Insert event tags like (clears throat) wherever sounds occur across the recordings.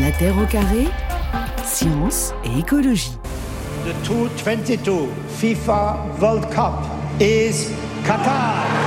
La Terre au carré, science et écologie. The 2022 FIFA World Cup is Qatar.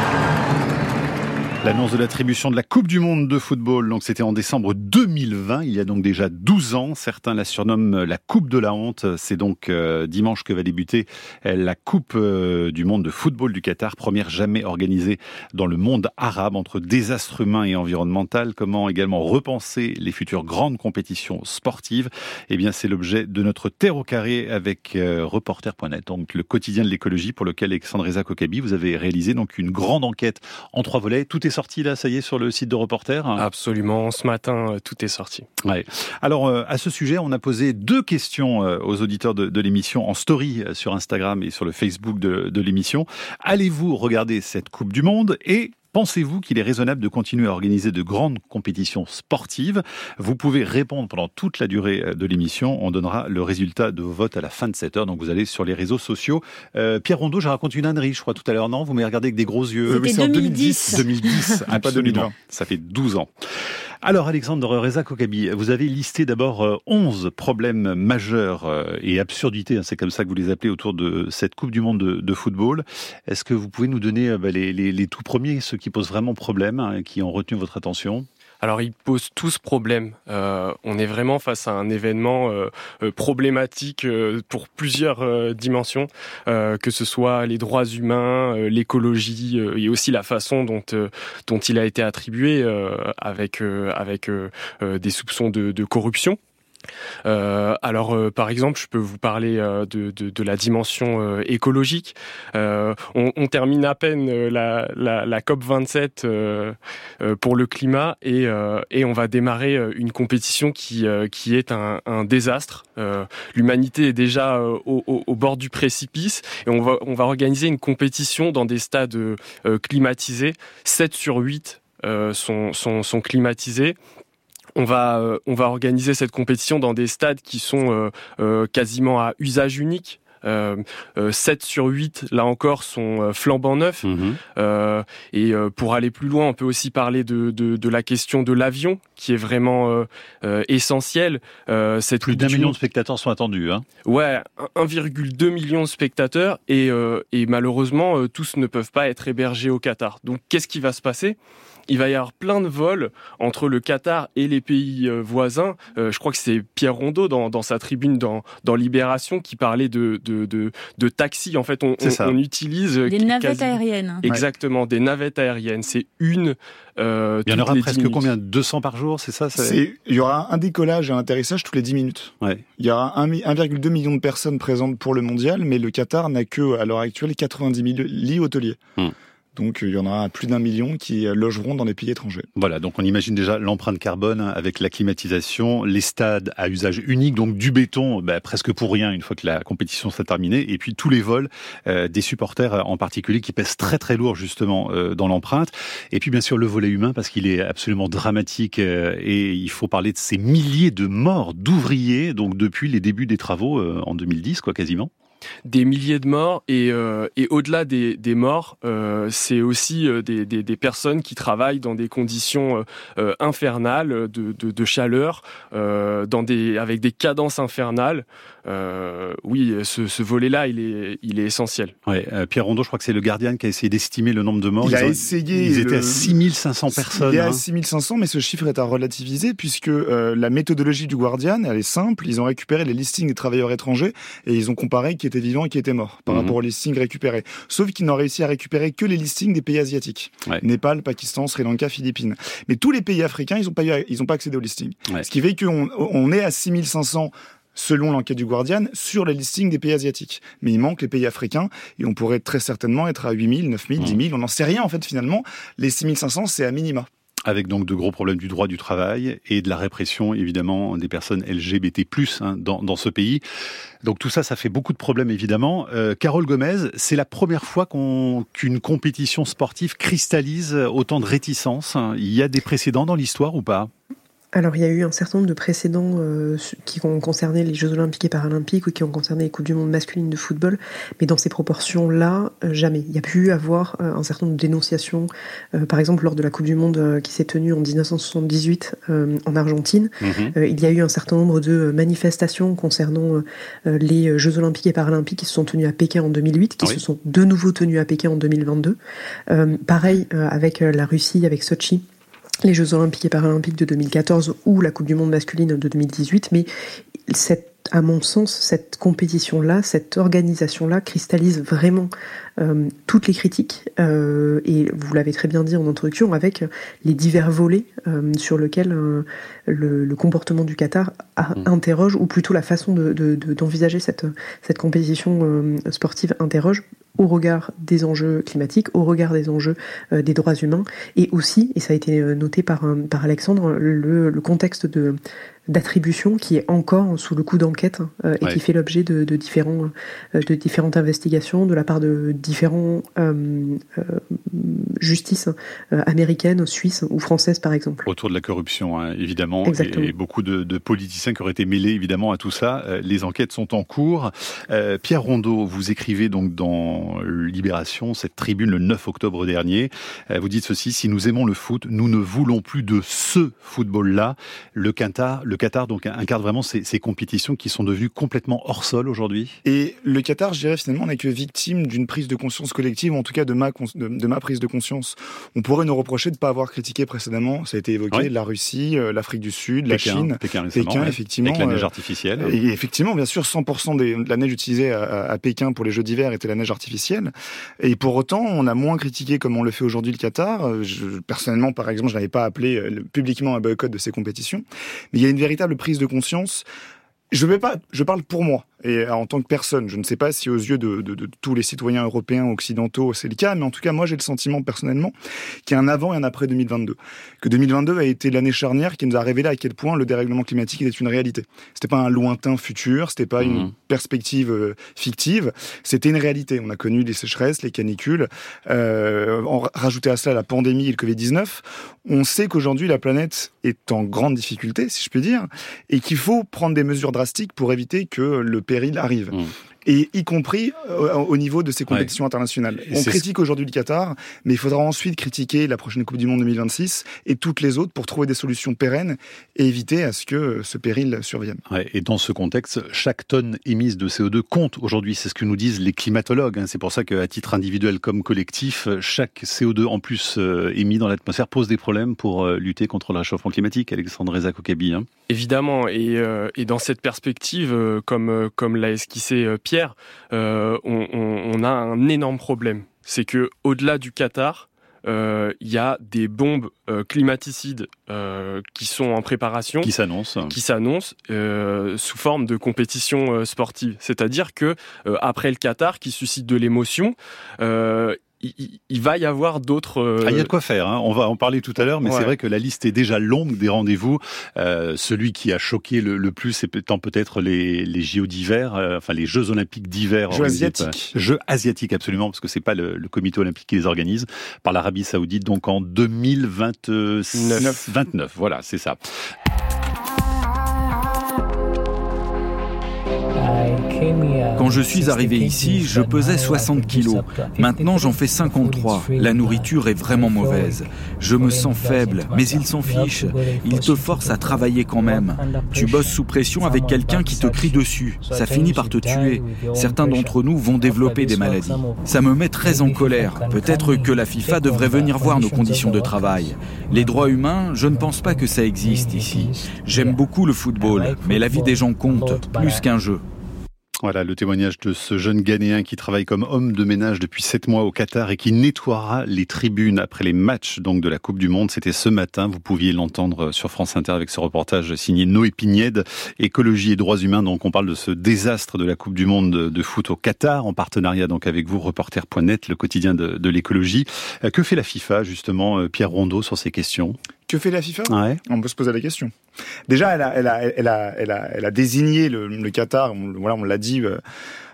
L'annonce de l'attribution de la Coupe du Monde de football, donc c'était en décembre 2020, il y a donc déjà 12 ans. Certains la surnomment la Coupe de la honte. C'est donc euh, dimanche que va débuter euh, la Coupe euh, du Monde de football du Qatar, première jamais organisée dans le monde arabe entre désastre humain et environnemental. Comment également repenser les futures grandes compétitions sportives? Eh bien, c'est l'objet de notre Terre au carré avec reporter.net, donc le quotidien de l'écologie pour lequel Alexandre Kokabi, vous avez réalisé donc une grande enquête en trois volets. Tout est sorti là, ça y est, sur le site de Reporter Absolument, ce matin, euh, tout est sorti. Ouais. Alors, euh, à ce sujet, on a posé deux questions euh, aux auditeurs de, l'émission en story sur Instagram et sur le Facebook de, de l'émission. Allez-vous regarder cette Coupe du Monde et Pensez-vous qu'il est raisonnable de continuer à organiser de grandes compétitions sportives? Vous pouvez répondre pendant toute la durée euh, de l'émission. On donnera le résultat de vos votes à la fin de cette heure. Donc vous allez sur les réseaux sociaux. Euh, Pierre Rondeau, j'ai raconté une ânerie, je crois, tout à l'heure. Non, vous m'avez regardé avec des gros yeux. C'était 2010. 2010, (laughs) absolument. Ça fait 12 ans. Alors Alexandre Reza Kokabi, vous avez listé d'abord 11 euh, problèmes majeurs euh, et absurdités, hein, c'est comme ça que vous les appelez, autour de cette Coupe du Monde de, football. Est-ce que vous pouvez nous donner euh, bah, les, les, tout premiers, ceux qui posent vraiment problème, hein, qui ont retenu votre attention? Alors ils posent tous problème. Euh, on est vraiment face à un événement euh, euh, problématique pour plusieurs dimensions, que ce soit les droits humains, l'écologie et aussi la façon dont dont il a été attribué avec avec des soupçons de, de corruption. Euh, alors, euh, par exemple, je peux vous parler euh, de, la dimension écologique. On, termine à peine la, COP 27 pour le climat et, on va démarrer une compétition qui, est un, désastre. L'humanité est déjà au, bord du précipice et on va, organiser une compétition dans des stades climatisés. 7 sur 8 sont, sont, sont climatisés on va, euh, on va organiser cette compétition dans des stades qui sont euh, euh, quasiment à usage unique. Euh, 7 sur 8, là encore, sont flambant neufs. Mhm. et pour aller plus loin, on peut aussi parler de, de, de la question de l'avion, qui est vraiment essentielle. Cette plus d'un million de spectateurs sont attendus. Hein. Ouais, 1,2 million de spectateurs, et, et malheureusement, tous ne peuvent pas être hébergés au Qatar. Donc, qu'est-ce qui va se passer? Il va y avoir plein de vols entre le Qatar et les pays euh, voisins. Euh, je crois que c'est Pierre Rondeau dans, sa tribune dans, dans Libération qui parlait de, de, de, taxis. En fait, on, on, utilise... Des navettes aériennes. Exactement, des navettes aériennes. C'est une... Euh, il y en aura presque combien? 200 par jour, c'est ça Il y aura un décollage et un atterrissage tous les 10 minutes. Il y aura 1,2 million de personnes présentes pour le mondial, mais le Qatar n'a que, à l'heure actuelle, 90 000 lits hôteliers. Hmm. Donc il y en aura plus d'un million qui logeront dans des pays étrangers. Voilà, donc on imagine déjà l'empreinte carbone avec la climatisation, les stades à usage unique, donc du béton bah, presque pour rien une fois que la compétition sera terminée, et puis tous les vols euh, des supporters en particulier qui pèsent très très lourd justement euh, dans l'empreinte. Et puis bien sûr le volet humain parce qu'il est absolument dramatique euh, et il faut parler de ces milliers de morts d'ouvriers donc depuis les débuts des travaux en 2010 quoi quasiment des milliers de morts et, euh, au-delà des, morts, euh, c'est aussi euh, des, personnes qui travaillent dans des conditions infernales de, chaleur, avec des cadences infernales. Oui, ce, ce volet-là, il est, il est essentiel. Ouais, Pierre Rondeau, je crois que c'est le Guardian qui a essayé d'estimer le nombre de morts. Il ils a essayé. Ils étaient à 6500 personnes. Il est à 6500, hein. mais ce chiffre est à relativiser puisque la méthodologie du Guardian, elle est simple. Ils ont récupéré les listings des travailleurs étrangers et ils ont comparé qui était vivant et qui était mort par mhm. rapport aux listings récupérés. Sauf qu'ils n'ont réussi à récupérer que les listings des pays asiatiques. Népal, Pakistan, Sri Lanka, Philippines. Mais tous les pays africains, ils n'ont pas, ils ont pas accédé aux listings. Ce qui fait qu'on on est à 6500 selon l'enquête du Guardian, sur les listings des pays asiatiques. Mais il manque les pays africains et on pourrait très certainement être à 8000, 9000, 10 000. On n'en sait rien en fait finalement. Les 6500, c'est à minima avec donc de gros problèmes du droit du travail et de la répression évidemment des personnes LGBT+ hein, dans, dans ce pays. Donc tout ça, ça fait beaucoup de problèmes évidemment. Euh, Carole Gomez, c'est la première fois qu'une compétition sportive cristallise autant de réticences. Il y a des précédents dans l'histoire ou pas? Alors il y a eu un certain nombre de précédents euh, qui ont concerné les Jeux Olympiques et Paralympiques ou qui ont concerné les Coupes du Monde masculines de football, mais dans ces proportions-là, euh, jamais. Il y a pu avoir euh, un certain nombre de dénonciations, par exemple lors de la Coupe du Monde qui s'est tenue en 1978 en Argentine, Mhm. il y a eu un certain nombre de manifestations concernant les Jeux Olympiques et Paralympiques qui se sont tenus à Pékin en 2008, qui Oui. se sont de nouveau tenus à Pékin en 2022. pareil avec la Russie, avec Sochi les Jeux Olympiques et Paralympiques de 2014 ou la Coupe du Monde masculine de 2018, mais cette, à mon sens, cette compétition-là, cette organisation-là cristallise vraiment euh, toutes les critiques, euh, et vous l'avez très bien dit en introduction, avec les divers volets euh, sur lesquels le, le, comportement du Qatar a, Mm. interroge, ou plutôt la façon d'envisager de, de, d'envisager cette, cette compétition sportive interroge au regard des enjeux climatiques, au regard des enjeux des droits humains, et aussi, et ça a été noté par, par Alexandre, le, le contexte de d'attribution qui est encore sous le coup d'enquête euh, et Ouais. qui fait l'objet de, de, différents, euh, de différentes investigations de la part de différents euh, euh, justices américaines, suisses ou françaises par exemple. Autour de la corruption, hein, évidemment, Exactement. et, et beaucoup de, de politiciens qui auraient été mêlés évidemment à tout ça. Euh, les enquêtes sont en cours. Euh, Pierre Rondeau, vous écrivez donc dans Libération cette tribune le 9 octobre dernier. Euh, vous dites ceci si nous aimons le foot, nous ne voulons plus de ce football-là. Le Qatar, le Qatar donc incarne vraiment ces, ces compétitions qui sont devenues complètement hors sol aujourd'hui. Et le Qatar, je dirais finalement, n'est que victime d'une prise de conscience collective, ou en tout cas de ma, de ma prise de conscience. On pourrait nous reprocher de ne pas avoir critiqué précédemment, ça a été évoqué, Oui. la Russie, euh, l'Afrique du Sud, la Chine. Pékin, Pékin, effectivement, avec la neige euh, artificielle. Et effectivement, bien sûr, 100% des- de la neige utilisée à, à Pékin pour les Jeux d'hiver était la neige artificielle. Et pour autant, on a moins critiqué comme on le fait aujourd'hui le Qatar. Euh, Je, personnellement, par exemple, je n'avais pas appelé publiquement un boycott de ces compétitions. Mais il y a une véritable prise de conscience. Je vais pas, je parle pour moi et en tant que personne. Je ne sais pas si aux yeux de, de- de tous les citoyens européens occidentaux c'est le cas, mais en tout cas moi j'ai le sentiment personnellement qu'il y a un avant et un après 2022. Que 2022 a été l'année charnière qui nous a révélé à quel point le dérèglement climatique était une réalité. C'était pas un lointain futur, c'était pas Mhm. une perspective euh, fictive, c'était une réalité. On a connu les sécheresses, les canicules, euh, en rajouter à cela la pandémie et le Covid-19. On sait qu'aujourd'hui la planète est en grande difficulté, si je puis dire, et qu'il faut prendre des mesures drastiques pour éviter que le péril arrive. Mhm. Et y compris euh, au niveau de ces compétitions internationales. Et On critique aujourd'hui le Qatar, mais il faudra ensuite critiquer la prochaine Coupe du Monde 2026 et toutes les autres pour trouver des solutions pérennes et éviter à ce que ce péril survienne. Ouais, et dans ce contexte, chaque tonne émise de CO2 compte aujourd'hui. C'est ce que nous disent les climatologues. hein. C'est pour ça qu'à titre individuel comme collectif, chaque CO2 en plus euh, émis dans l'atmosphère pose des problèmes pour euh, lutter contre le réchauffement climatique. Alexandre Reza Kokabi. Hein. Évidemment, et, euh, et dans cette perspective, euh, comme, euh, comme l'a esquissé euh, Pierre, euh, on, on- on a un énorme problème. C'est que au-delà du Qatar, euh, il y a des bombes euh, climaticides euh, qui sont en préparation Qui s'annonce qui s'annonce euh, sous forme de compétition sportive. C'est-à-dire que après le Qatar, qui suscite de l'émotion, il, il- va y avoir d'autres. euh, Ah, il y a de quoi faire, hein. on va en parler tout à l'heure, mais Ouais. c'est vrai que la liste est déjà longue des rendez-vous. Euh, celui qui a choqué le, le plus, c'est étant peut-être les, les JO d'hiver, euh, enfin les Jeux olympiques d'hiver. Jeux asiatiques. Jeux asiatiques, absolument, parce que c'est pas le, le comité olympique qui les organise, par l'Arabie saoudite, donc en 2029. 29, voilà, c'est ça. Quand je suis arrivé ici, je pesais 60 kilos. Maintenant, j'en fais 53. La nourriture est vraiment mauvaise. Je me sens faible, mais ils s'en fichent. Ils te forcent à travailler quand même. Tu bosses sous pression avec quelqu'un qui te crie dessus. Ça finit par te tuer. Certains d'entre nous vont développer des maladies. Ça me met très en colère. Peut-être que la FIFA devrait venir voir nos conditions de travail. Les droits humains, je ne pense pas que ça existe ici. J'aime beaucoup le football, mais la vie des gens compte, plus qu'un jeu. Voilà le témoignage de ce jeune Ghanéen qui travaille comme homme de ménage depuis sept mois au Qatar et qui nettoiera les tribunes après les matchs donc de la Coupe du Monde. C'était ce matin. Vous pouviez l'entendre sur France Inter avec ce reportage signé Noé Pignède, écologie et droits humains. Donc on parle de ce désastre de la Coupe du Monde de, foot au Qatar en partenariat donc avec vous, reporter.net, le quotidien de, de l'écologie. Euh, Que fait la FIFA justement, euh, Pierre Rondeau, sur ces questions? Que fait la FIFA On peut se poser la question. Déjà, elle a, elle a, elle a, elle a, elle a désigné le, le Qatar. On, voilà, on l'a dit. Euh,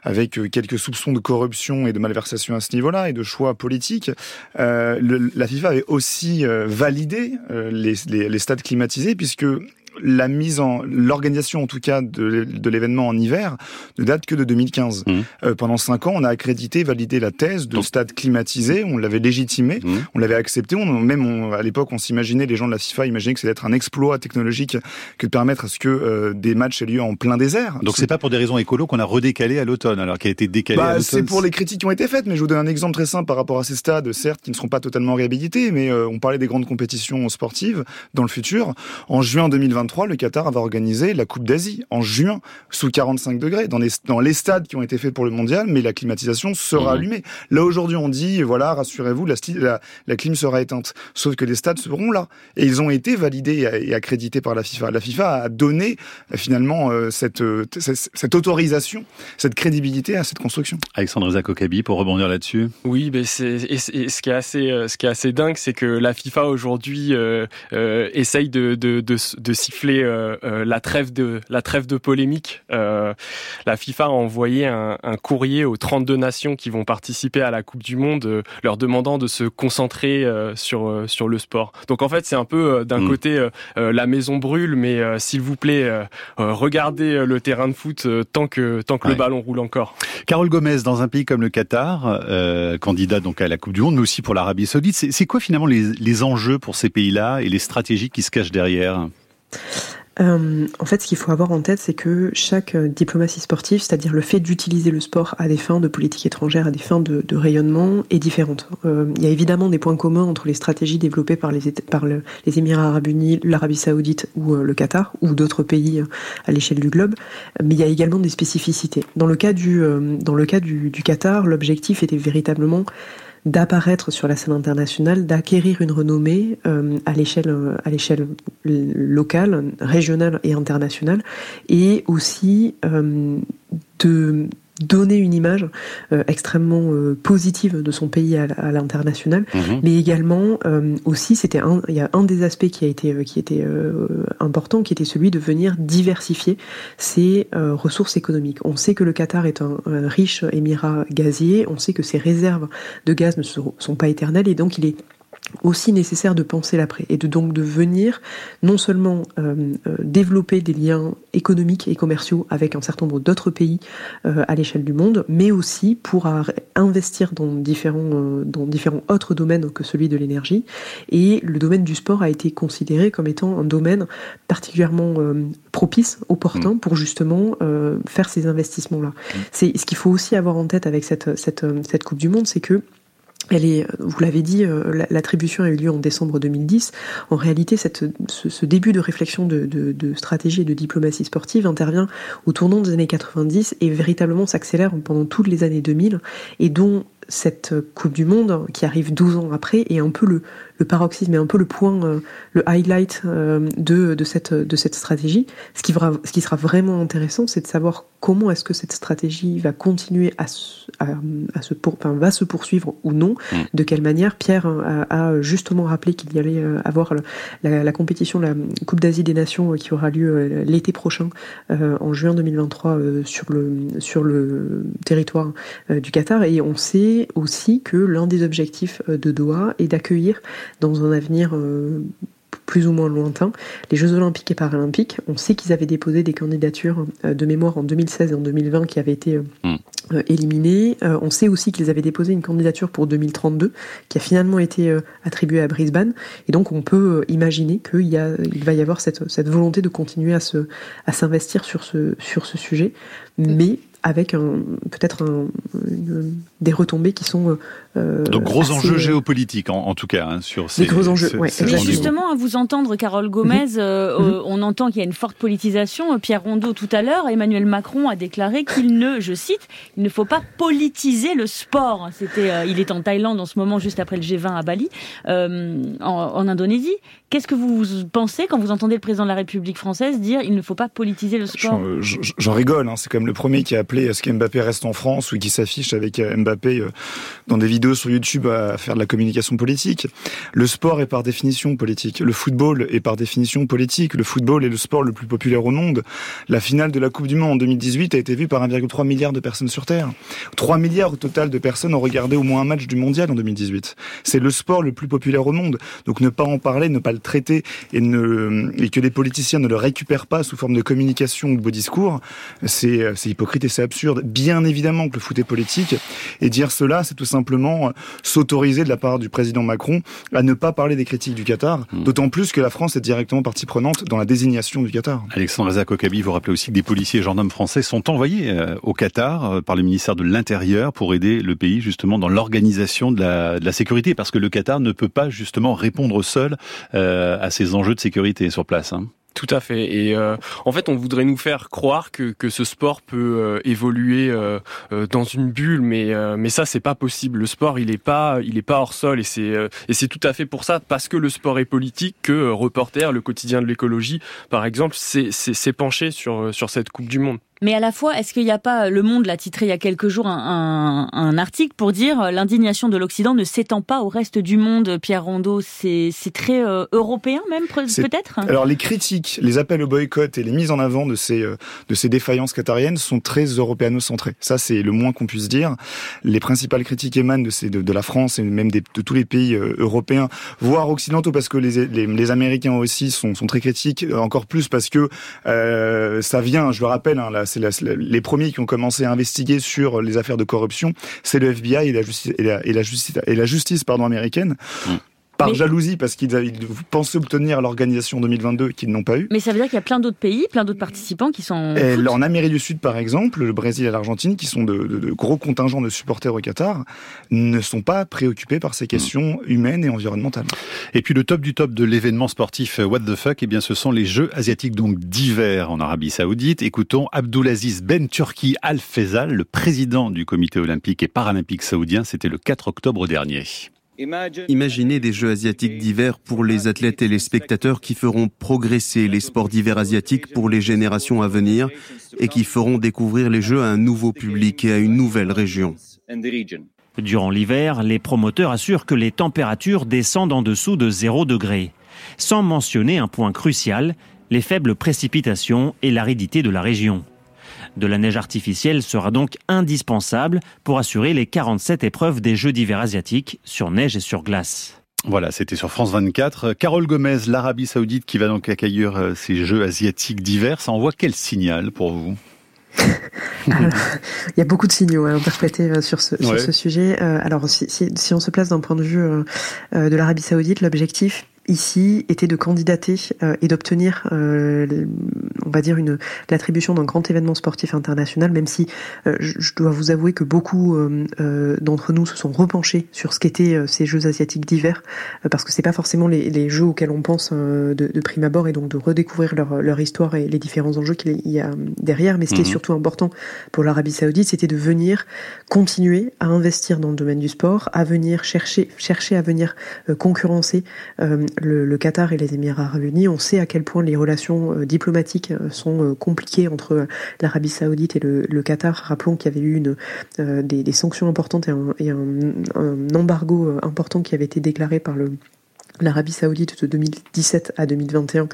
avec quelques soupçons de corruption et de malversation à ce niveau-là et de choix politiques. Euh, le, la FIFA avait aussi euh, validé euh, les, les, les, stades climatisés puisque la mise en l'organisation en tout cas de, de l'événement en hiver ne date que de 2015. Mmh. Euh, pendant cinq ans, on a accrédité, validé la thèse de stade climatisé, on l'avait légitimé, mmh. on l'avait accepté. On, même à l'époque, on s'imaginait, les gens de la FIFA imaginaient que c'était être un exploit technologique que de permettre à ce que euh, des matchs aient lieu en plein désert. Donc c'est pas pour des raisons écolo qu'on a redécalé à l'automne, alors qu'il a été décalé bah, C'est pour les critiques qui ont été faites, mais je vous donne un exemple très simple par rapport à ces stades, certes, qui ne seront pas totalement réhabilités, mais euh, on parlait des grandes compétitions sportives dans le futur. En juin 2020 le Qatar va organiser la Coupe d'Asie en juin sous 45 degrés dans les, dans les stades qui ont été faits pour le mondial, mais la climatisation sera mmh. allumée. Là aujourd'hui, on dit voilà, rassurez-vous, la, la, la, clim sera éteinte. Sauf que les stades seront là et ils ont été validés et accrédités par la FIFA. La FIFA a donné finalement euh, cette, euh, cette autorisation, cette crédibilité à cette construction. Alexandre Zakokabi, pour rebondir là-dessus. Oui, mais c'est ce qui est assez euh, ce qui est assez dingue, c'est que la FIFA aujourd'hui euh, essaye de, de, de, de siffler euh, euh, la trêve de la trêve de polémique. Euh, la FIFA a envoyé un, un, courrier aux 32 nations qui vont participer à la Coupe du Monde, leur demandant de se concentrer sur sur le sport. Donc en fait, c'est un peu d'un mm. côté la maison brûle, mais s'il vous plaît, regardez le terrain de foot tant que tant que le ballon roule encore. Carole Gomez, dans un pays comme le Qatar, candidat donc à la Coupe du Monde, mais aussi pour l'Arabie Saoudite, c'est quoi finalement les, les enjeux pour ces pays-là et les stratégies qui se cachent derrière? Euh, en fait, ce qu'il faut avoir en tête, c'est que chaque euh, diplomatie sportive, c'est-à-dire le fait d'utiliser le sport à des fins de politique étrangère, à des fins de, rayonnement, est différente. Euh, il y a évidemment des points communs entre les stratégies développées par les, Émirats arabes unis, l'Arabie saoudite ou le Qatar, ou d'autres pays à l'échelle du globe, mais il y a également des spécificités. Dans le cas du Qatar, l'objectif était véritablement d'apparaître sur la scène internationale, d'acquérir une renommée euh, à l'échelle à l'échelle locale, régionale et internationale, et aussi euh, de donner une image euh, extrêmement euh, positive de son pays à, à l'international, mhm. mais également euh, aussi c'était un, il y a un des aspects qui a été qui était important, qui était celui de venir diversifier ses ressources économiques. On sait que le Qatar est un, un, riche émirat gazier, on sait que ses réserves de gaz ne sont, sont pas éternelles et donc il est aussi nécessaire de penser l'après et de donc de venir non seulement euh, euh, développer des liens économiques et commerciaux avec un certain nombre d'autres pays euh, à l'échelle du monde, mais aussi pour investir dans différents euh, dans différents autres domaines que celui de l'énergie. Et le domaine du sport a été considéré comme étant un domaine particulièrement propice, opportun mmh. pour justement faire ces investissements là. Mmh. C'est ce qu'il faut aussi avoir en tête avec cette cette cette Coupe du Monde, c'est que elle est, vous l'avez dit, euh, l'attribution a eu lieu en décembre 2010. En réalité, ce, début de réflexion de, de, de, stratégie et de diplomatie sportive intervient au tournant des années 90 et véritablement s'accélère pendant toutes les années 2000 et dont cette Coupe du Monde qui arrive 12 ans après est un peu le, le paroxysme est un peu le point, euh, le highlight euh, de, de, cette, de cette stratégie. Ce qui, va, ce qui sera vraiment intéressant, c'est de savoir comment est-ce que cette stratégie va continuer à, à, à se pour, enfin, va se poursuivre ou non, mm. de quelle manière. Pierre a, a justement rappelé qu'il y allait euh, avoir la, la, compétition, la Coupe d'Asie des Nations qui aura lieu l'été prochain, euh, en juin 2023, euh, sur, le, sur le territoire du Qatar. Et on sait aussi que l'un des objectifs de Doha est d'accueillir dans un avenir euh, plus ou moins lointain, les Jeux Olympiques et Paralympiques. On sait qu'ils avaient déposé des candidatures euh, de mémoire en 2016 et en 2020 qui avaient été euh, mm. éliminées. on sait aussi qu'ils avaient déposé une candidature pour 2032 qui a finalement été attribuée à Brisbane. Et donc on peut imaginer qu'il y a, il va y avoir cette, cette volonté de continuer à se, à s'investir sur ce, sur ce sujet. Mais avec peut-être des retombées qui sont euh, Donc gros enjeux géopolitiques en, en, tout cas hein, sur ces gros enjeux. Ouais. Mais justement, à vous entendre, Carole Gomez, mhm. euh, mhm. on entend qu'il y a une forte politisation. Pierre Rondeau tout à l'heure, Emmanuel Macron a déclaré qu'il ne, je cite, il ne faut pas politiser le sport. C'était, euh, il est en Thaïlande en ce moment, juste après le G20 à Bali, euh, en, en, Indonésie. Qu'est-ce que vous pensez quand vous entendez le président de la République française dire il ne faut pas politiser le sport? J'en rigole. Hein, c'est comme le premier qui a appelé rappeler est-ce qu'Mbappé reste en France ou qui s'affiche avec Mbappé dans des vidéos sur YouTube à faire de la communication politique. Le sport est par définition politique. Le football est par définition politique. Le football est le sport le plus populaire au monde. La finale de la Coupe du Monde en 2018 a été vue par 1,3 milliard de personnes sur Terre. 3 milliards au total de personnes ont regardé au moins un match du mondial en 2018. C'est le sport le plus populaire au monde. Donc ne pas en parler, ne pas le traiter et, ne, et que les politiciens ne le récupèrent pas sous forme de communication ou de beaux discours, c'est hypocrite et c'est absurde. Bien évidemment que le foot est politique et dire cela, c'est tout simplement s'autoriser de la part du président Macron à ne pas parler des critiques du Qatar, hmm. d'autant plus que la France est directement partie prenante dans la désignation du Qatar. Alexandre Azakokabi, vous rappelez aussi que des policiers et gendarmes français sont envoyés euh, au Qatar euh, par le ministère de l'Intérieur pour aider le pays justement dans l'organisation de la, de la sécurité, parce que le Qatar ne peut pas justement répondre seul euh, à ces enjeux de sécurité sur place. Hein. Tout à fait. Et euh, en fait, on voudrait nous faire croire que, que ce sport peut euh, évoluer euh, dans une bulle, mais mais ça c'est pas possible. Le sport, il est pas il est pas hors sol et c'est et c'est tout à fait pour ça parce que le sport est politique que Reporter, le quotidien de l'écologie, par exemple, s'est penché sur sur cette Coupe du Monde. Mais à la fois, est-ce qu'il n'y a pas, Le Monde l'a titré il y a quelques jours un, un, article pour dire euh, l'indignation de l'Occident ne s'étend pas au reste du monde, Pierre Rondeau, c'est très euh, européen même peut-être? Alors les critiques, les appels au boycott et les mises en avant de ces, euh, de ces défaillances qatariennes sont très européano-centrées. Ça c'est le moins qu'on puisse dire. Les principales critiques émanent de, ces, de, de la France et même de tous les pays européens, voire occidentaux parce que les, les, les Américains aussi sont, sont, très critiques, encore plus parce que ça vient, je le rappelle, hein, c'est les premiers qui ont commencé à investiguer sur les affaires de corruption, c'est le FBI et la justice, et la, justice, et américaine. Mm par jalousie parce qu'ils pensaient obtenir l'organisation 2022 qu'ils n'ont pas eu. Mais ça veut dire qu'il y a plein d'autres pays, plein d'autres participants qui sont. en Amérique du Sud, par exemple, le Brésil et l'Argentine, qui sont de, gros contingents de supporters au Qatar, ne sont pas préoccupés par ces questions humaines et environnementales. Et puis le top du top de l'événement sportif euh, What the fuck, eh bien ce sont les Jeux asiatiques donc d'hiver en Arabie Saoudite. Écoutons Abdulaziz Ben Turki Al Faisal, le président du Comité olympique et paralympique saoudien. C'était le 4 octobre dernier. Imaginez des Jeux asiatiques d'hiver pour les athlètes et les spectateurs qui feront progresser les sports d'hiver asiatiques pour les générations à venir et qui feront découvrir les Jeux à un nouveau public et à une nouvelle région. Durant l'hiver, les promoteurs assurent que les températures descendent en dessous de 0 degré, sans mentionner un point crucial, les faibles précipitations et l'aridité de la région. De la neige artificielle sera donc indispensable pour assurer les 47 épreuves des Jeux d'hiver asiatiques sur neige et sur glace. Voilà, c'était sur France 24. Carole Gomez, l'Arabie Saoudite qui va donc accueillir euh, ces Jeux asiatiques d'hiver, ça envoie quel signal pour vous? (laughs) Il y a beaucoup de signaux à interpréter euh, sur ce, sur ce sujet. Euh, alors, si, si, on se place d'un point de vue de l'Arabie Saoudite, l'objectif, ici était de candidater euh, et d'obtenir, euh, on va dire, une l'attribution d'un grand événement sportif international, même si euh, je, dois vous avouer que beaucoup d'entre nous se sont repenchés sur ce qu'étaient ces Jeux asiatiques d'hiver, parce que c'est pas forcément les, les, jeux auxquels on pense de, de, prime abord, et donc de redécouvrir leur, leur histoire et les différents enjeux qu'il y a derrière. Mais ce qui est surtout important pour l'Arabie Saoudite, c'était de venir continuer à investir dans le domaine du sport, à venir chercher, chercher à venir concurrencer le, Qatar et les Émirats arabes unis, on sait à quel point les relations euh, diplomatiques euh, sont euh, compliquées entre l'Arabie saoudite et le, Qatar. Rappelons qu'il y avait eu des, sanctions importantes et, un, un, embargo important qui avait été déclaré par le l'Arabie saoudite de 2017 à 2021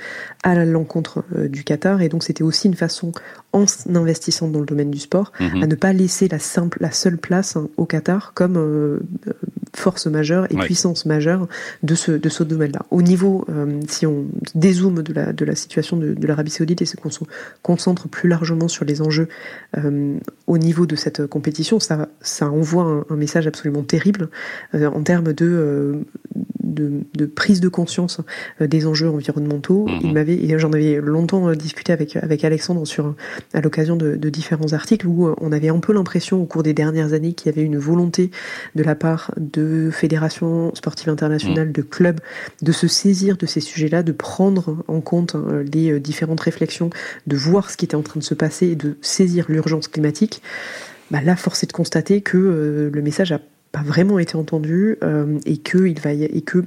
à l'encontre du Qatar et donc c'était aussi une façon en investissant dans le domaine du sport mhm. à ne pas laisser la simple la seule place hein, au Qatar comme force majeure et puissance majeure de ce, de ce domaine-là. Au niveau, euh, si on dézoome de la, de la situation de, de l'Arabie saoudite et qu'on se concentre plus largement sur les enjeux euh, au niveau de cette compétition, ça, ça envoie un, message absolument terrible euh, en termes de, de, de, prise de conscience des enjeux environnementaux. Mhm. Il m'avait, et j'en avais longtemps discuté avec, avec Alexandre sur, à l'occasion de, de différents articles où on avait un peu l'impression au cours des dernières années qu'il y avait une volonté de la part de fédérations sportives internationales, mm. de clubs, de se saisir de ces sujets-là, de prendre en compte les euh, différentes réflexions, de voir ce qui était en train de se passer et de saisir l'urgence climatique. Bah là, force est de constater que euh, le message a pas vraiment été entendu euh, et que il va y, et que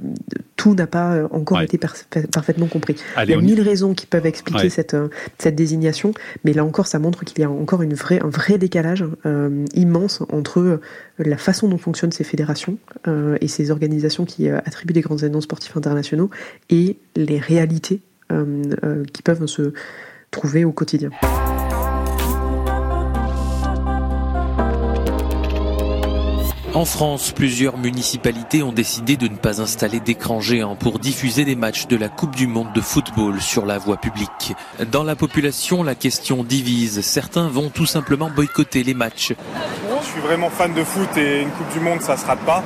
tout n'a pas encore été parfaitement compris. il y a mille raisons qui peuvent expliquer cette euh, cette désignation, mais là encore, ça montre qu'il y a encore une vraie un vrai décalage euh, immense entre la façon dont fonctionnent ces fédérations euh, et ces organisations qui attribuent des grands événements sportifs internationaux et les réalités qui peuvent se trouver au quotidien. En France, plusieurs municipalités ont décidé de ne pas installer d'écran géant pour diffuser des matchs de la Coupe du Monde de football sur la voie publique. Dans la population, la question divise. Certains vont tout simplement boycotter les matchs. Je suis vraiment fan de foot et une Coupe du Monde, ça se rate pas.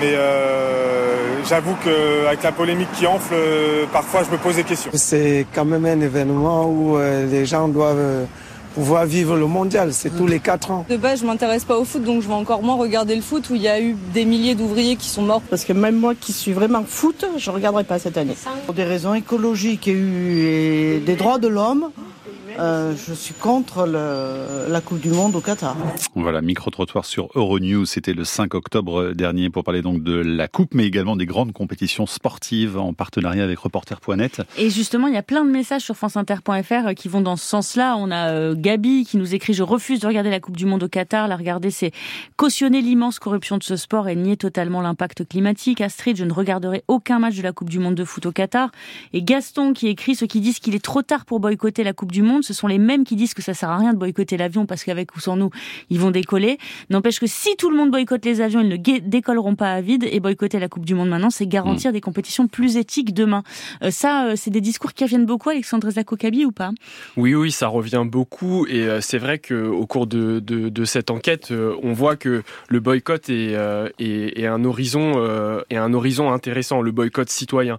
Mais euh, j'avoue qu'avec la polémique qui enfle, euh, parfois je me pose des questions. C'est quand même un événement où euh, les gens doivent pouvoir vivre le mondial. C'est tous les quatre ans. De base, je m'intéresse pas au foot, donc je vais encore moins regarder le foot où il y a eu des milliers d'ouvriers qui sont morts. Parce que même moi qui suis vraiment foot, je regarderai pas cette année. Pour des raisons écologiques et des droits de l'homme, euh, je suis contre le, la Coupe du Monde au Qatar. Voilà, micro-trottoir sur Euronews, c'était le 5 octobre dernier pour parler donc de la Coupe, mais également des grandes compétitions sportives en partenariat avec Reporter.net. Et justement, il y a plein de messages sur franceinter.fr qui vont dans ce sens-là. On a euh, Gabi qui nous écrit « Je refuse de regarder la Coupe du Monde au Qatar. La regarder, c'est cautionner l'immense corruption de ce sport et nier totalement l'impact climatique. Astrid, je ne regarderai aucun match de la Coupe du Monde de foot au Qatar. » Et Gaston qui écrit « Ceux qui disent qu'il est trop tard pour boycotter la Coupe du Monde ce sont les mêmes qui disent que ça sert à rien de boycotter l'avion parce qu'avec ou sans nous, ils vont décoller. N'empêche que si tout le monde boycotte les avions, ils ne décolleront pas à vide et boycotter la Coupe du Monde maintenant, c'est garantir mm. des compétitions plus éthiques demain. Euh, ça, euh, c'est des discours qui reviennent beaucoup, Alexandre Zakokabi, ou pas? Oui, oui, ça revient beaucoup et euh, c'est vrai qu'au cours de, de, cette enquête, on voit que le boycott est, est, est un horizon est un horizon intéressant, le boycott citoyen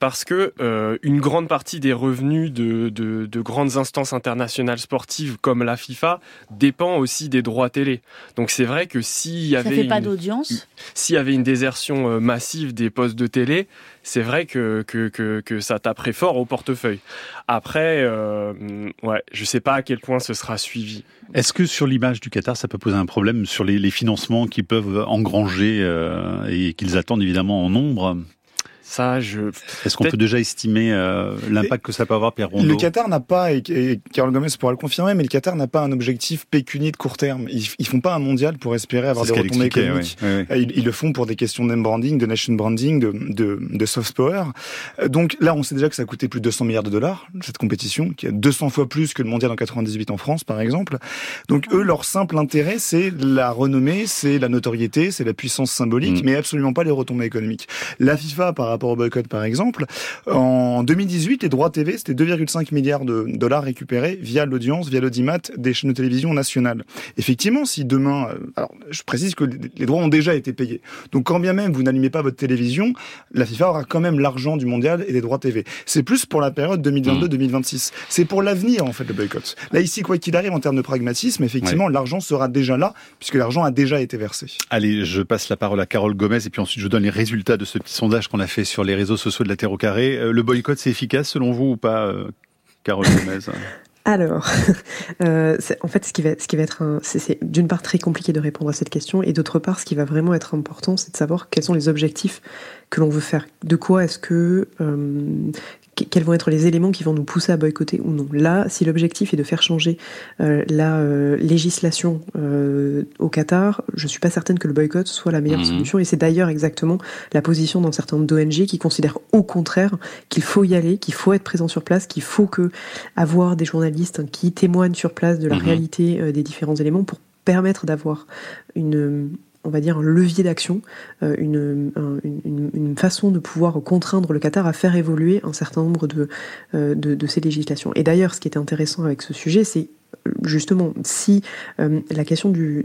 parce que euh, une grande partie des revenus de, de, de, grandes instances internationales sportives comme la FIFA dépend aussi des droits télé. Donc c'est vrai que s'il y avait ça fait pas d'audience, s'il y avait une désertion euh, massive des postes de télé, c'est vrai que, que, que, que, ça taperait fort au portefeuille. Après, euh, ouais, je sais pas à quel point ce sera suivi. Est-ce que sur l'image du Qatar, ça peut poser un problème sur les, les financements qu'ils peuvent engranger euh, et qu'ils attendent évidemment en nombre? Ça, je. Est-ce qu'on peut déjà estimer euh, l'impact que ça peut avoir, Pierre Rondeau Le Qatar n'a pas, et, Carole Gomez pourra le confirmer, mais le Qatar n'a pas un objectif pécunier de court terme. Ils, ils font pas un mondial pour espérer avoir des retombées économiques. Ils, le font pour des questions de name branding, de nation branding, de, de, de, soft power. Donc là, on sait déjà que ça a coûté plus de 200 milliards de dollars cette compétition, qui est 200 fois plus que le mondial en 98 en France, par exemple. Donc eux, leur simple intérêt, c'est la renommée, c'est la notoriété, c'est la puissance symbolique, mm. mais absolument pas les retombées économiques. La FIFA, par rapport rapport au boycott par exemple. En 2018, les droits TV, c'était 2,5 milliards de dollars récupérés via l'audience, via l'audimat des chaînes de télévision nationales. Effectivement, si demain, euh, alors je précise que les droits ont déjà été payés. Donc quand bien même vous n'allumez pas votre télévision, la FIFA aura quand même l'argent du mondial et des droits TV. C'est plus pour la période 2022-2026. C'est pour l'avenir en fait le boycott. Là ici, quoi qu'il arrive en termes de pragmatisme, effectivement, l'argent sera déjà là puisque l'argent a déjà été versé. Allez, je passe la parole à Carole Gomez et puis ensuite je donne les résultats de ce petit sondage qu'on a fait sur les réseaux sociaux de la Terre au carré. Euh, le boycott, c'est efficace selon vous ou pas, euh, Carole Gomez (laughs) alors, (laughs) euh, en fait, ce qui va, ce qui va être, c'est d'une part très compliqué de répondre à cette question, et d'autre part, ce qui va vraiment être important, c'est de savoir quels sont les objectifs que l'on veut faire. De quoi est-ce que, quels vont être les éléments qui vont nous pousser à boycotter ou non. Là, si l'objectif est de faire changer euh, la euh, législation euh, au Qatar, je suis pas certaine que le boycott soit la meilleure mhm. solution. Et c'est d'ailleurs exactement la position d'un certain nombre d'ONG qui considèrent au contraire qu'il faut y aller, qu'il faut être présent sur place, qu'il faut que avoir des journalistes qui témoignent sur place de la mhm. réalité des différents éléments pour permettre d'avoir une on va dire, un levier d'action, euh, une, façon de pouvoir contraindre le Qatar à faire évoluer un certain nombre de, euh, de, ces législations. Et d'ailleurs, ce qui est intéressant avec ce sujet, c'est justement, si euh, la question du,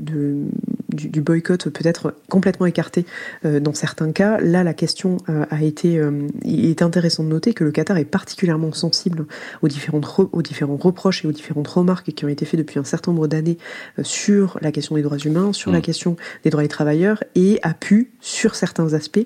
du, boycott peut être complètement écartée euh, dans certains cas, là la question euh, a été, il est intéressant de noter que le Qatar est particulièrement sensible aux différentes aux différents reproches et aux différentes remarques qui ont été faites depuis un certain nombre d'années sur la question des droits humains, sur la mmh. question des droits des travailleurs et a pu, sur certains aspects,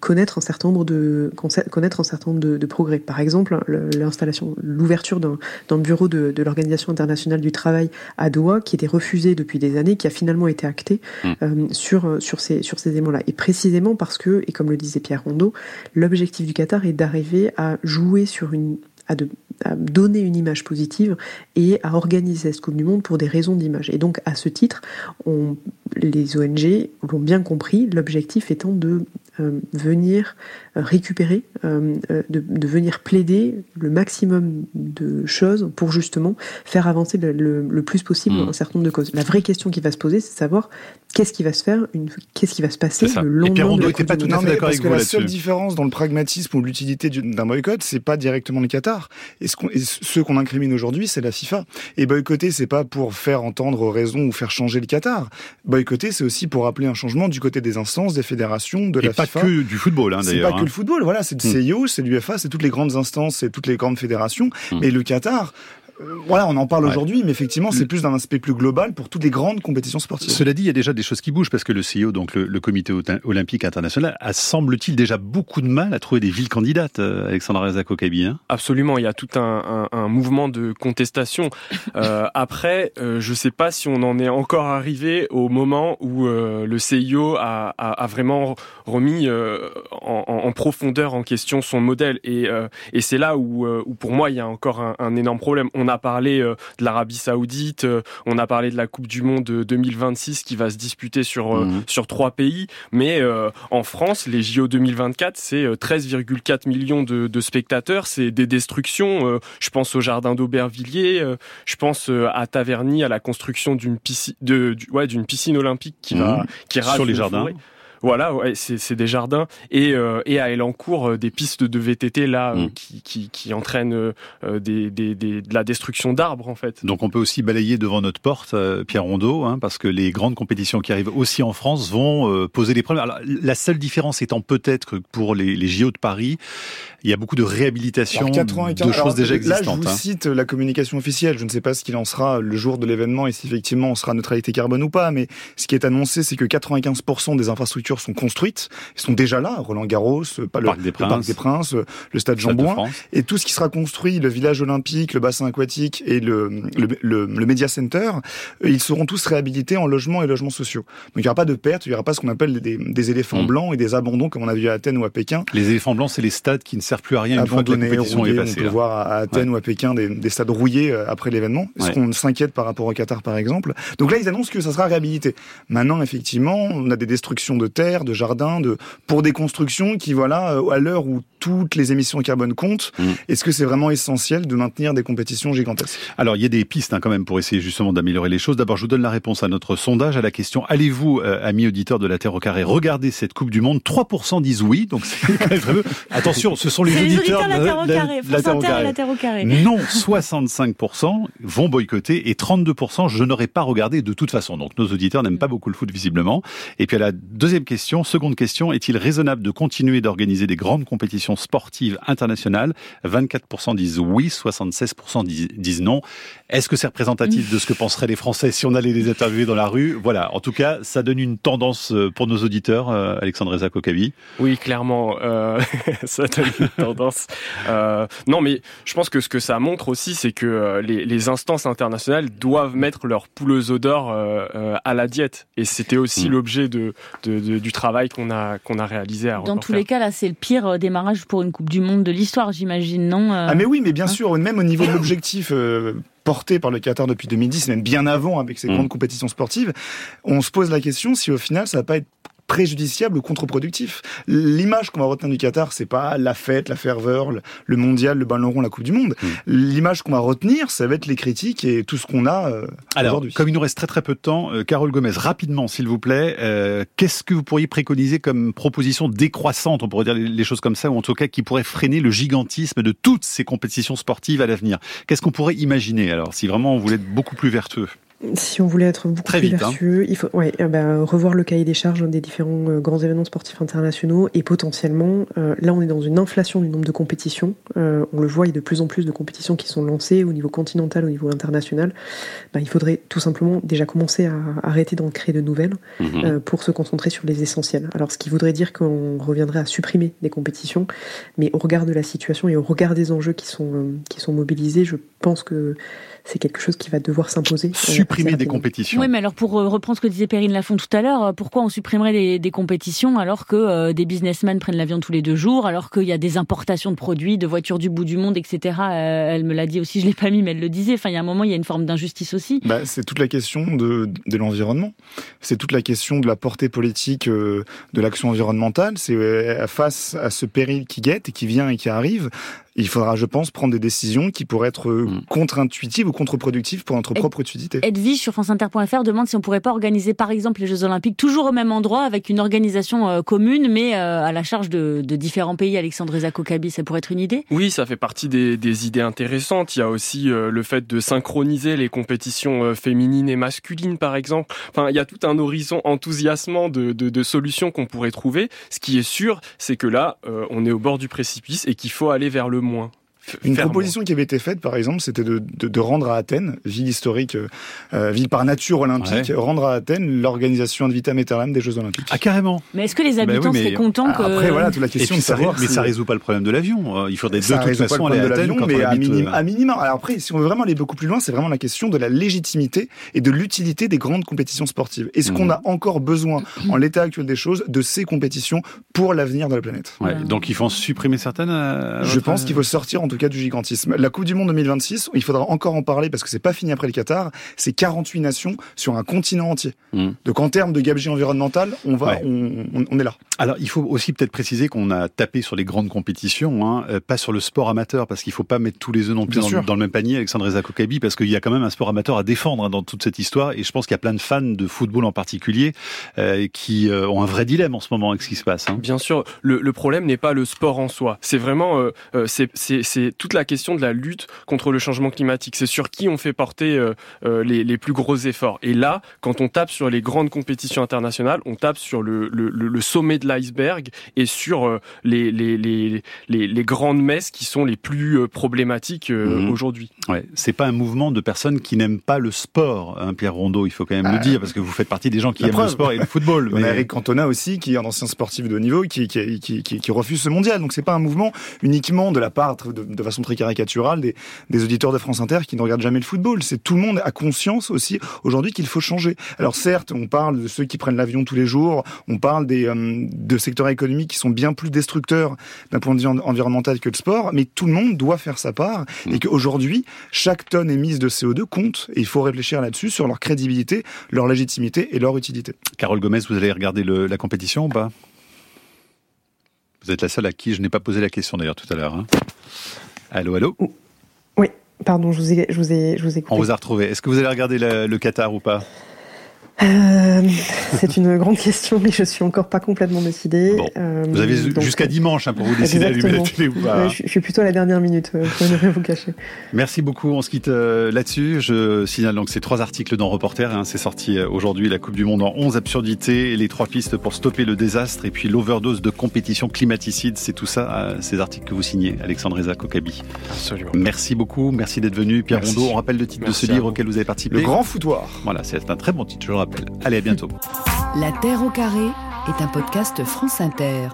connaître un certain nombre de connaître un certain nombre de, progrès. Par exemple, l'installation, l'ouverture d'un bureau de, de l'organisation internationale du travail à Doha, qui était refusée depuis des années, qui a finalement été acté mm. sur, sur ces, sur ces éléments-là. Et précisément parce que, et comme le disait Pierre Rondeau, l'objectif du Qatar est d'arriver à jouer sur une à, de, donner une image positive et à organiser cette Coupe du Monde pour des raisons d'image. Et donc, à ce titre, on, les ONG l'ont bien compris, l'objectif étant de euh, venir récupérer, euh, euh, de, venir plaider le maximum de choses pour justement faire avancer le, plus possible mmh. un certain nombre de causes. La vraie question qui va se poser, c'est de savoir qu'est-ce qui va se faire, qu'est-ce qui va se passer le lendemain de la pas tout d'accord avec vous La seule différence dans le pragmatisme ou l'utilité d'un boycott, c'est pas directement le Qatar. Et, ce qu'on incrimine aujourd'hui, c'est la FIFA. Et boycotter, c'est pas pour faire entendre raison ou faire changer le Qatar. Boycotter, c'est aussi pour rappeler un changement du côté des instances, des fédérations, de la FIFA. pas que du football, hein, d'ailleurs. C'est pas que. Le football, voilà, c'est le hmm. CIO, c'est l'UFA, c'est toutes les grandes instances, c'est toutes les grandes fédérations. Hmm. Mais le Qatar, voilà, on en parle aujourd'hui, mais effectivement, c'est plus d'un aspect plus global pour toutes les grandes compétitions sportives. Cela dit, il y a déjà des choses qui bougent parce que le CIO, donc le, Comité olympique international, a semble-t-il déjà beaucoup de mal à trouver des villes candidates, euh, Alexandre Rezako-Kabi. Hein Absolument, il y a tout un, mouvement de contestation. Euh, (laughs) après, euh, je ne sais pas si on en est encore arrivé au moment où le CIO a, vraiment remis en, profondeur en question son modèle. Et, c'est là où, pour moi, il y a encore un, un énorme problème on a parlé euh, de l'Arabie Saoudite, euh, on a parlé de la Coupe du Monde 2026 qui va se disputer sur euh, mhm. sur trois pays, mais en France, les JO 2024, c'est 13,4 millions de, spectateurs, c'est des destructions. je pense au jardin d'Aubervilliers, je pense à Taverny, à la construction d'une piscine, de, ouais, d'une piscine olympique qui va mhm. qui sur les jardins. Voilà, ouais, c'est des jardins et, euh, et à Elancourt euh, des pistes de VTT là euh, mm. qui, qui, qui, entraînent des, des, des, de la destruction d'arbres en fait. Donc on peut aussi balayer devant notre porte, Pierre Rondeau, hein, parce que les grandes compétitions qui arrivent aussi en France vont poser des problèmes. Alors, la seule différence étant peut-être que pour les, les JO de Paris, il y a beaucoup de réhabilitation de choses déjà existantes. Là, je vous hein. cite la communication officielle. Je ne sais pas ce qu'il en sera le jour de l'événement et si effectivement on sera neutralité carbone ou pas, mais ce qui est annoncé, c'est que 95% des infrastructures sont construites, elles sont déjà là. Roland Garros, pas le, Parc des, Princes, Parc des Princes, le Stade Jean-Bouin, et tout ce qui sera construit, le village olympique, le bassin aquatique et le, le, le, le Media Center, ils seront tous réhabilités en logements et logements sociaux. Donc il n'y aura pas de perte, il n'y aura pas ce qu'on appelle des, des éléphants mm. blancs et des abandons comme on a vu à Athènes ou à Pékin. Les éléphants blancs, c'est les stades qui ne servent plus à rien une fois que la compétition est passée. On peut voir à Athènes ou à Pékin des, des, stades rouillés euh, après l'événement. Est-ce qu'on s'inquiète par rapport au Qatar, par exemple? Donc là, ils annoncent que ça sera réhabilité. Maintenant, effectivement, on a des destructions de terres, de jardins, de pour des constructions qui, voilà, euh, à l'heure où toutes les émissions carbone comptent, mm. est-ce que c'est vraiment essentiel de maintenir des compétitions gigantesques? Alors, il y a des pistes hein, quand même pour essayer justement d'améliorer les choses. D'abord, je vous donne la réponse à notre sondage à la question allez-vous, euh, amis auditeurs de la Terre au carré, regarder cette Coupe du Monde? 3% disent oui, donc c'est très Attention, ce sont les auditeurs, de la Terre au carré. La, terre au carré. la Terre au carré. Non, 65% vont boycotter et 32% je n'aurais pas regardé de toute façon. Donc nos auditeurs n'aiment pas beaucoup le foot visiblement. Et puis à la deuxième question, seconde question, est-il raisonnable de continuer d'organiser des grandes compétitions sportives internationales? 24% disent oui, 76% disent, non. Est-ce que c'est représentatif de ce que penseraient les Français si on allait les interviewer dans la rue? Voilà, en tout cas, ça donne une tendance euh, pour nos auditeurs, euh, Alexandre Zakokavi. Oui, clairement, euh, (laughs) ça donne une (laughs) tendance. Euh, non, mais je pense que ce que ça montre aussi, c'est que euh, les, les, instances internationales doivent mettre leur poules aux d'or euh, à la diète. Et c'était aussi mm. l'objet de, de, du travail qu'on a, qu'on a réalisé à Dans tous les cas, là, c'est le pire démarrage pour une Coupe du Monde de l'histoire, j'imagine, non Ah, mais oui, mais bien hein sûr, même au niveau de l'objectif porté par le Qatar depuis 2010, même bien avant avec ces mm. grandes compétitions sportives, on se pose la question si au final ça va pas être préjudiciable ou contre-productif. L'image qu'on va retenir du Qatar, c'est pas la fête, la ferveur, le mondial, le ballon rond, la Coupe du Monde. Hmm. L'image qu'on va retenir, ça va être les critiques et tout ce qu'on a euh, Alors, comme il nous reste très très peu de temps, euh, Carole Gomez, rapidement, s'il vous plaît, euh, qu'est-ce que vous pourriez préconiser comme proposition décroissante, on pourrait dire les choses comme ça, ou en tout cas qui pourrait freiner le gigantisme de toutes ces compétitions sportives à l'avenir? Qu'est-ce qu'on pourrait imaginer alors, si vraiment on voulait être beaucoup plus vertueux? Si on voulait être beaucoup plus hein. vertueux, il faut ouais, euh, bah, revoir le cahier des charges des différents euh, grands événements sportifs internationaux et potentiellement, euh, là on est dans une inflation du nombre de compétitions. on le voit, il y a de plus en plus de compétitions qui sont lancées au niveau continental, au niveau international. Bah, il faudrait tout simplement déjà commencer à arrêter d'en créer de nouvelles mhm. pour se concentrer sur les essentiels. Alors ce qui voudrait dire qu'on reviendrait à supprimer des compétitions, mais au regard de la situation et au regard des enjeux qui sont, qui sont mobilisés, je pense que c'est quelque chose qui va devoir s'imposer. Supprimer des compétitions. Oui, mais alors pour reprendre ce que disait Perrine Lafont tout à l'heure, pourquoi on supprimerait des, des compétitions alors que des businessmen prennent l'avion tous les deux jours, alors qu'il y a des importations de produits, de voitures du bout du monde, etc. elle me l'a dit aussi, je l'ai pas mis, mais elle le disait. Enfin, il y a un moment, il y a une forme d'injustice aussi. Bah, c'est toute la question de, de l'environnement. C'est toute la question de la portée politique de l'action environnementale. C'est face à ce péril qui guette et qui vient et qui arrive, il faudra, je pense, prendre des décisions qui pourraient être mm. contre-intuitives ou contre-productives pour notre propre utilité. Edwige sur franceinter.fr demande si on pourrait pas organiser, par exemple, les Jeux Olympiques toujours au même endroit avec une organisation euh, commune, mais euh, à la charge de, de différents pays. Alexandre Zakokabi, ça pourrait être une idée? Oui, ça fait partie des, des idées intéressantes. Il y a aussi euh, le fait de synchroniser les compétitions féminines et masculines, par exemple. Enfin, il y a tout un horizon enthousiasmant de, de, de solutions qu'on pourrait trouver. Ce qui est sûr, c'est que là, on est au bord du précipice et qu'il faut aller vers le moins. Une proposition qui avait été faite, par exemple, c'était de, de, de, rendre à Athènes, ville historique, euh, euh ville par nature olympique, rendre à Athènes l'organisation de vitam aeternam des Jeux Olympiques. Ah carrément. Mais est-ce que les habitants ben oui, seraient contents que après voilà toute la question de savoir, mais ça résout pas le problème de l'avion. Euh, il faudrait de toute façon aller à Athènes mais à, minima, à minima. Alors après, si on veut vraiment aller beaucoup plus loin, c'est vraiment la question de la légitimité et de l'utilité des grandes compétitions sportives. Est-ce qu'on mmh. a encore besoin, (clears throat) en l'état actuel des choses, de ces compétitions pour l'avenir de la planète? Ouais, Donc il faut en supprimer certaines. Je pense qu'il faut sortir en tout cas du gigantisme la Coupe du Monde 2026, il faudra encore en parler parce que c'est pas fini après le Qatar. C'est 48 nations sur un continent entier. Hmm. Donc en termes de gabegie environnemental, on va, on, est là. Alors il faut aussi peut-être préciser qu'on a tapé sur les grandes compétitions, hein, euh, pas sur le sport amateur, parce qu'il faut pas mettre tous les œufs non plus dans, le même panier, Alexandre Zakokabi, parce qu'il y a quand même un sport amateur à défendre hein, dans toute cette histoire. Et je pense qu'il y a plein de fans de football en particulier euh, qui euh, ont un vrai dilemme en ce moment avec ce qui se passe. Hein. Bien sûr, le, problème n'est pas le sport en soi. C'est vraiment c'est toute la question de la lutte contre le changement climatique. C'est sur qui on fait porter euh, euh, les, les, plus gros efforts. Et là, quand on tape sur les grandes compétitions internationales, on tape sur le, le, le sommet de l'iceberg et sur euh, les, les, les, les, grandes messes qui sont les plus problématiques mhm. aujourd'hui. Ouais, c'est pas un mouvement de personnes qui n'aiment pas le sport, hein, Pierre Rondeau, il faut quand même le ah. dire, parce que vous faites partie des gens qui aiment le sport et le football. Mais... (laughs) On a Eric Cantona aussi, qui est un ancien sportif de haut niveau, qui, qui, qui, qui, refuse ce mondial. Donc c'est pas un mouvement uniquement de la part, de, de façon très caricaturale, des, des auditeurs de France Inter qui ne regardent jamais le football. C'est tout le monde a conscience aussi aujourd'hui qu'il faut changer. Alors certes, on parle de ceux qui prennent l'avion tous les jours, on parle des euh, de secteurs économiques qui sont bien plus destructeurs d'un point de vue environnemental que le sport, mais tout le monde doit faire sa part mmh. et qu'aujourd'hui, chaque tonne émise de CO2 compte et il faut réfléchir là-dessus sur leur crédibilité, leur légitimité et leur utilité. Carole Gomez, vous allez regarder le, la compétition ou pas? Vous êtes la seule à qui je n'ai pas posé la question d'ailleurs tout à l'heure. Hein allô, allô oui, pardon, je vous ai, je vous ai, je vous ai On vous a retrouvé. Est-ce que vous allez regarder le Qatar ou pas? Euh, c'est une grande question, mais je suis encore pas complètement décidée. Euh, vous avez jusqu'à dimanche hein, pour vous décider d'allumer la télé ou pas. je, suis plutôt à la dernière minute, euh, je ne vais vous cacher. Merci beaucoup, on se quitte euh, là-dessus. Je signale donc ces trois articles dans Reporter. Hein, c'est sorti aujourd'hui, la Coupe du Monde en 11 absurdités, les trois pistes pour stopper le désastre et puis l'overdose de compétition climaticide. C'est tout ça, ces articles que vous signez, Alexandre Reza Kokabi. Absolument. Merci beaucoup, merci d'être venu. Pierre Rondeau, on rappelle le titre de ce livre auquel vous avez participé. Le Grand Foutoir. Voilà, c'est un très bon titre, je le Allez, à bientôt. La Terre au carré est un podcast France Inter.